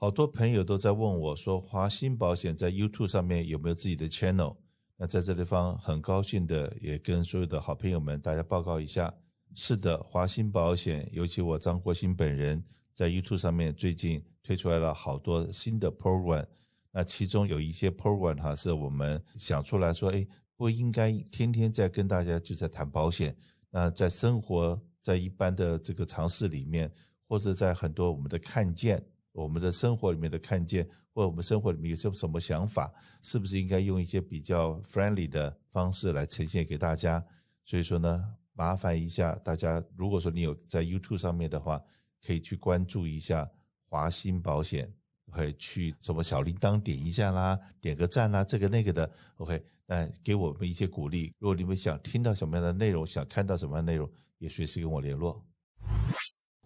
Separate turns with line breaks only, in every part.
好多朋友都在问我说，华鑫保险在 YouTube 上面有没有自己的 channel？那在这地方很高兴的也跟所有的好朋友们大家报告一下，是的，华鑫保险，尤其我张国兴本人在 YouTube 上面最近推出来了好多新的 program。那其中有一些 program 哈，是我们想出来说，哎，不应该天天在跟大家就在谈保险。那在生活，在一般的这个常识里面，或者在很多我们的看见。我们的生活里面的看见，或者我们生活里面有些什么想法，是不是应该用一些比较 friendly 的方式来呈现给大家？所以说呢，麻烦一下大家，如果说你有在 YouTube 上面的话，可以去关注一下华鑫保险，可以去什么小铃铛点一下啦，点个赞啦，这个那个的，OK，那给我们一些鼓励。如果你们想听到什么样的内容，想看到什么样的内容，也随时跟我联络。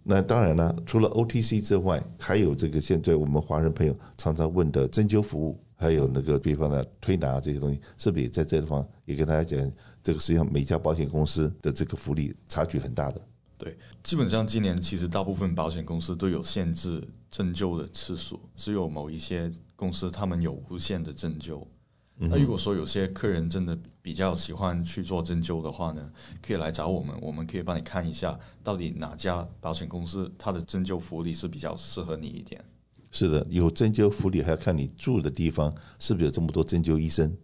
那当然了，除了 OTC 之外，还有这个现在我们华人朋友常常问的针灸服务，还有那个比方的推拿这些东西，是不是也在这地方也跟大家讲？这个实际上每家保险公司的这个福利差距很大的。
对，基本上今年其实大部分保险公司都有限制针灸的次数，只有某一些公司他们有无限的针灸。那如果说有些客人真的比较喜欢去做针灸的话呢，可以来找我们，我们可以帮你看一下到底哪家保险公司它的针灸福利是比较适合你一点。
是的，有针灸福利还要看你住的地方是不是有这么多针灸医生。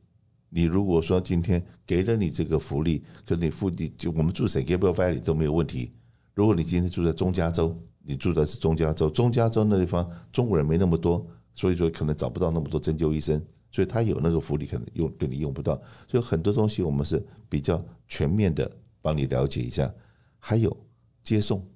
你如果说今天给了你这个福利，可是你附近就我们住 San Gabriel Valley 都没有问题。如果你今天住在中加州，你住的是中加州，中加州那地方中国人没那么多，所以说可能找不到那么多针灸医生。所以他有那个福利，可能用对你用不到。所以很多东西我们是比较全面的帮你了解一下。还有接送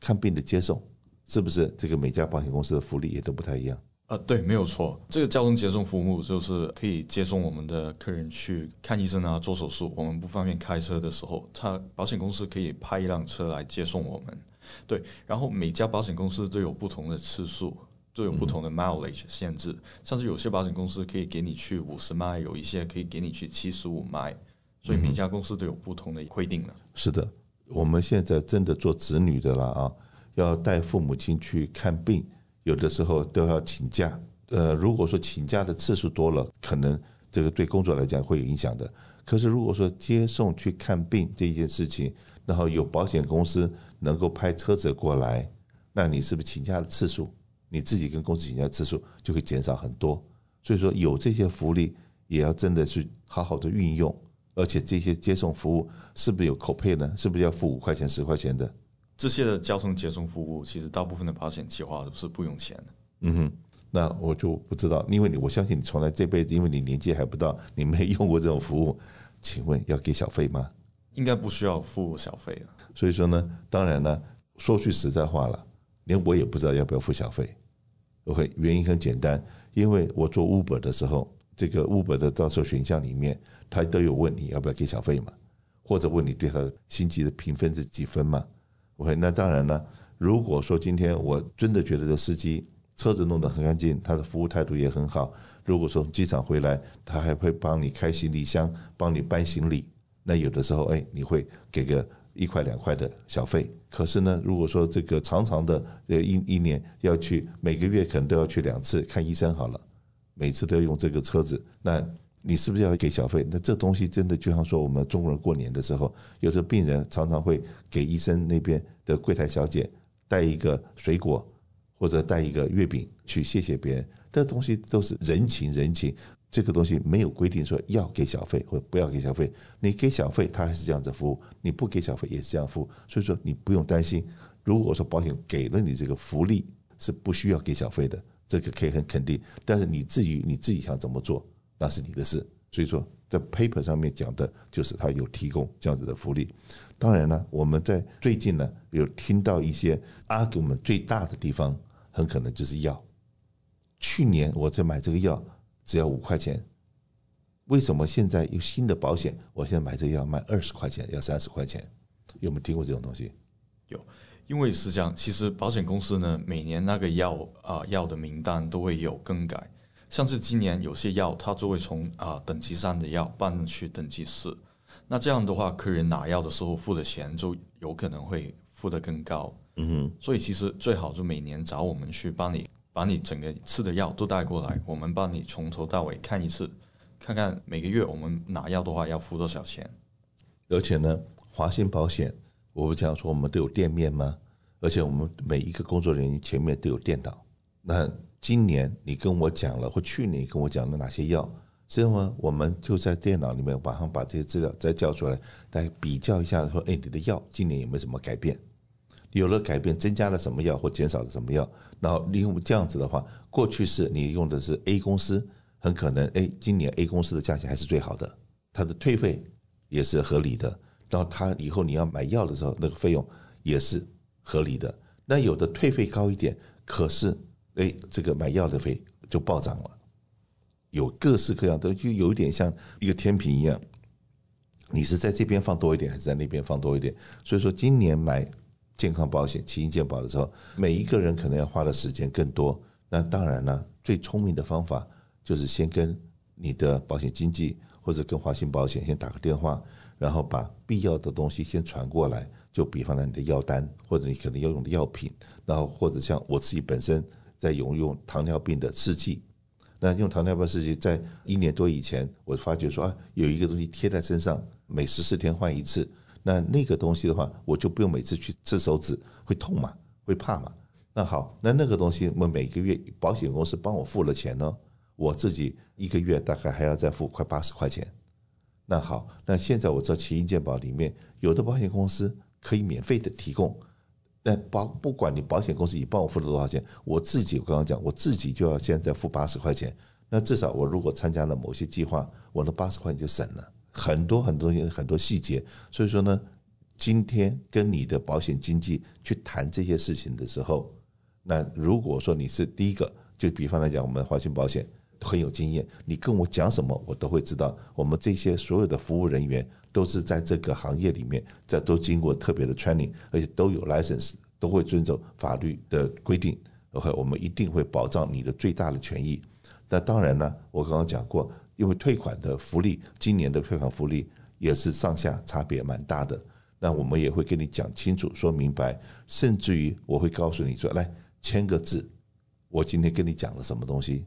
看病的接送，是不是这个每家保险公司的福利也都不太一样？
啊，对，没有错。这个交通接送服务就是可以接送我们的客人去看医生啊，做手术。我们不方便开车的时候，他保险公司可以派一辆车来接送我们。对，然后每家保险公司都有不同的次数。都有不同的 mileage 限制，像是有些保险公司可以给你去五十迈，有一些可以给你去七十五迈，所以每家公司都有不同的规定了。
是的，我们现在真的做子女的了啊，要带父母亲去看病，有的时候都要请假。呃，如果说请假的次数多了，可能这个对工作来讲会有影响的。可是如果说接送去看病这件事情，然后有保险公司能够派车子过来，那你是不是请假的次数？你自己跟公司请假次数就会减少很多，所以说有这些福利也要真的去好好的运用，而且这些接送服务是不是有 copay 呢？是不是要付五块钱、十块钱的？
这些的交通接送服务，其实大部分的保险计划都是不用钱的。
嗯哼，那我就不知道，因为你我相信你从来这辈子，因为你年纪还不到，你没用过这种服务，请问要给小费吗？
应该不需要付小费。
所以说呢，当然呢，说句实在话了。连我也不知道要不要付小费，OK，原因很简单，因为我做 Uber 的时候，这个 Uber 的到时候选项里面，他都有问你要不要给小费嘛，或者问你对他的星级的评分是几分嘛，OK，那当然了，如果说今天我真的觉得这司机车子弄得很干净，他的服务态度也很好，如果说从机场回来，他还会帮你开行李箱，帮你搬行李，那有的时候哎，你会给个。一块两块的小费，可是呢，如果说这个长长的呃一一年要去每个月可能都要去两次看医生好了，每次都要用这个车子，那你是不是要给小费？那这东西真的就像说我们中国人过年的时候，有时候病人常常会给医生那边的柜台小姐带一个水果或者带一个月饼去谢谢别人，这东西都是人情人情。这个东西没有规定说要给小费或不要给小费，你给小费他还是这样子服务，你不给小费也是这样服务，所以说你不用担心。如果说保险给了你这个福利是不需要给小费的，这个可以很肯定。但是你至于你自己想怎么做，那是你的事。所以说在 paper 上面讲的就是他有提供这样子的福利。当然呢，我们在最近呢有听到一些 argument 最大的地方，很可能就是药。去年我在买这个药。只要五块钱，为什么现在有新的保险？我现在买这个要卖二十块钱，要三十块钱，有没有听过这种东西？
有，因为是这样，其实保险公司呢，每年那个药啊药的名单都会有更改，像是今年有些药，它就会从啊等级三的药搬去等级四，那这样的话，客人拿药的时候付的钱就有可能会付得更高。嗯哼，所以其实最好就每年找我们去帮你。把你整个吃的药都带过来，我们帮你从头到尾看一次，看看每个月我们拿药的话要付多少钱。
而且呢，华信保险，我不讲说我们都有店面吗？而且我们每一个工作人员前面都有电脑。那今年你跟我讲了，或去年跟我讲了哪些药？之后呢，我们就在电脑里面马上把这些资料再叫出来，来比较一下，说，哎，你的药今年有没有什么改变？有了改变，增加了什么药或减少了什么药？然后利用这样子的话，过去是你用的是 A 公司，很可能，哎，今年 A 公司的价钱还是最好的，它的退费也是合理的。然后它以后你要买药的时候，那个费用也是合理的。那有的退费高一点，可是，哎，这个买药的费就暴涨了。有各式各样的，就有一点像一个天平一样，你是在这边放多一点，还是在那边放多一点？所以说，今年买健康保险、奇异健保的时候，每一个人可能要花的时间更多。那当然了，最聪明的方法就是先跟你的保险经纪或者跟华信保险先打个电话，然后把必要的东西先传过来。就比方说你的药单，或者你可能要用的药品，然后或者像我自己本身在用用糖尿病的试剂。那用糖尿病试剂，在一年多以前，我发觉说啊，有一个东西贴在身上，每十四天换一次。那那个东西的话，我就不用每次去吃手指，会痛嘛，会怕嘛。那好，那那个东西，我每个月保险公司帮我付了钱呢，我自己一个月大概还要再付快八十块钱。那好，那现在我知道奇异健保里面有的保险公司可以免费的提供。那保不管你保险公司你帮我付了多少钱，我自己我刚刚讲，我自己就要现在付八十块钱。那至少我如果参加了某些计划，我那八十块钱就省了很多很多很多细节。所以说呢，今天跟你的保险经纪去谈这些事情的时候，那如果说你是第一个，就比方来讲，我们华信保险很有经验，你跟我讲什么，我都会知道。我们这些所有的服务人员。都是在这个行业里面，在都经过特别的 training，而且都有 license，都会遵守法律的规定。OK，我们一定会保障你的最大的权益。那当然呢，我刚刚讲过，因为退款的福利，今年的退款福利也是上下差别蛮大的。那我们也会跟你讲清楚、说明白，甚至于我会告诉你说，来签个字，我今天跟你讲了什么东西。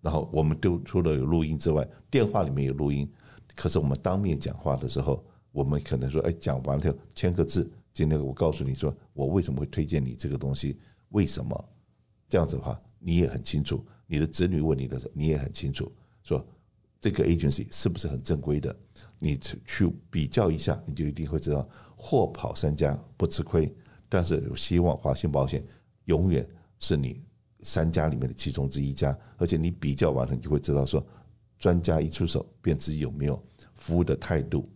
然后我们都除了有录音之外，电话里面有录音。可是我们当面讲话的时候，我们可能说：“哎，讲完了签个字。今天我告诉你说，我为什么会推荐你这个东西？为什么？这样子的话，你也很清楚。你的子女问你的时候，你也很清楚，说这个 agency 是不是很正规的？你去比较一下，你就一定会知道，货跑三家不吃亏。但是有希望华信保险永远是你三家里面的其中之一家，而且你比较完了，你就会知道说。”专家一出手，便知有没有服务的态度，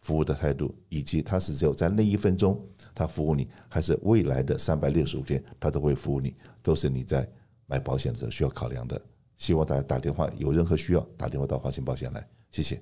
服务的态度，以及他是只有在那一分钟他服务你，还是未来的三百六十五天他都会服务你，都是你在买保险的时候需要考量的。希望大家打电话，有任何需要打电话到华信保险来，谢谢。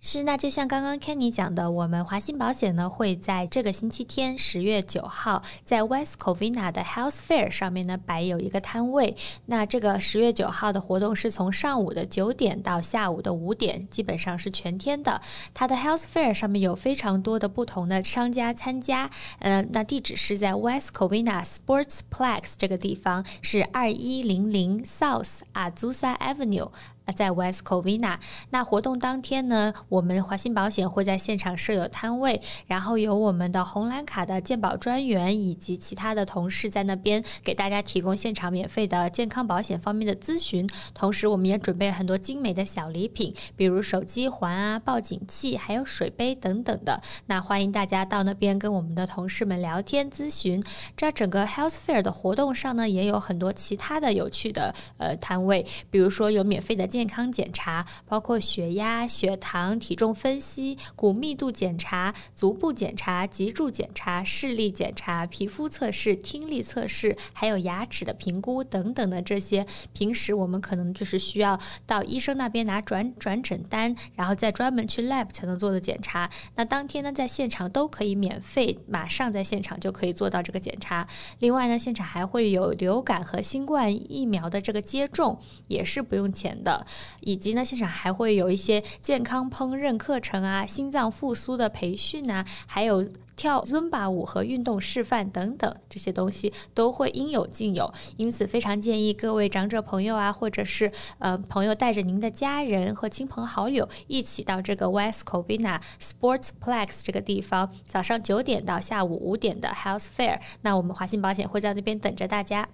是，那就像刚刚 Kenny 讲的，我们华信保险呢会在这个星期天十月九号在 West Covina 的 Health Fair 上面呢摆有一个摊位。那这个十月九号的活动是从上午的九点到下午的五点，基本上是全天的。它的 Health Fair 上面有非常多的不同的商家参加。呃，那地址是在 West Covina Sportsplex 这个地方，是二一零零 South Azusa Avenue。在 West Covina，那活动当天呢，我们华信保险会在现场设有摊位，然后有我们的红蓝卡的健保专员以及其他的同事在那边给大家提供现场免费的健康保险方面的咨询。同时，我们也准备很多精美的小礼品，比如手机环啊、报警器，还有水杯等等的。那欢迎大家到那边跟我们的同事们聊天咨询。这整个 Health Fair 的活动上呢，也有很多其他的有趣的呃摊位，比如说有免费的健健康检查包括血压、血糖、体重分析、骨密度检查、足部检查、脊柱检查、视力检查、皮肤测试、听力测试，还有牙齿的评估等等的这些，平时我们可能就是需要到医生那边拿转转诊单，然后再专门去 lab 才能做的检查。那当天呢，在现场都可以免费，马上在现场就可以做到这个检查。另外呢，现场还会有流感和新冠疫苗的这个接种，也是不用钱的。以及呢，现场还会有一些健康烹饪课程啊、心脏复苏的培训啊，还有跳尊巴舞和运动示范等等，这些东西都会应有尽有。因此，非常建议各位长者朋友啊，或者是呃朋友带着您的家人和亲朋好友一起到这个 West Covina Sportsplex 这个地方，早上九点到下午五点的 Health Fair。那我们华信保险会在那边等着大家。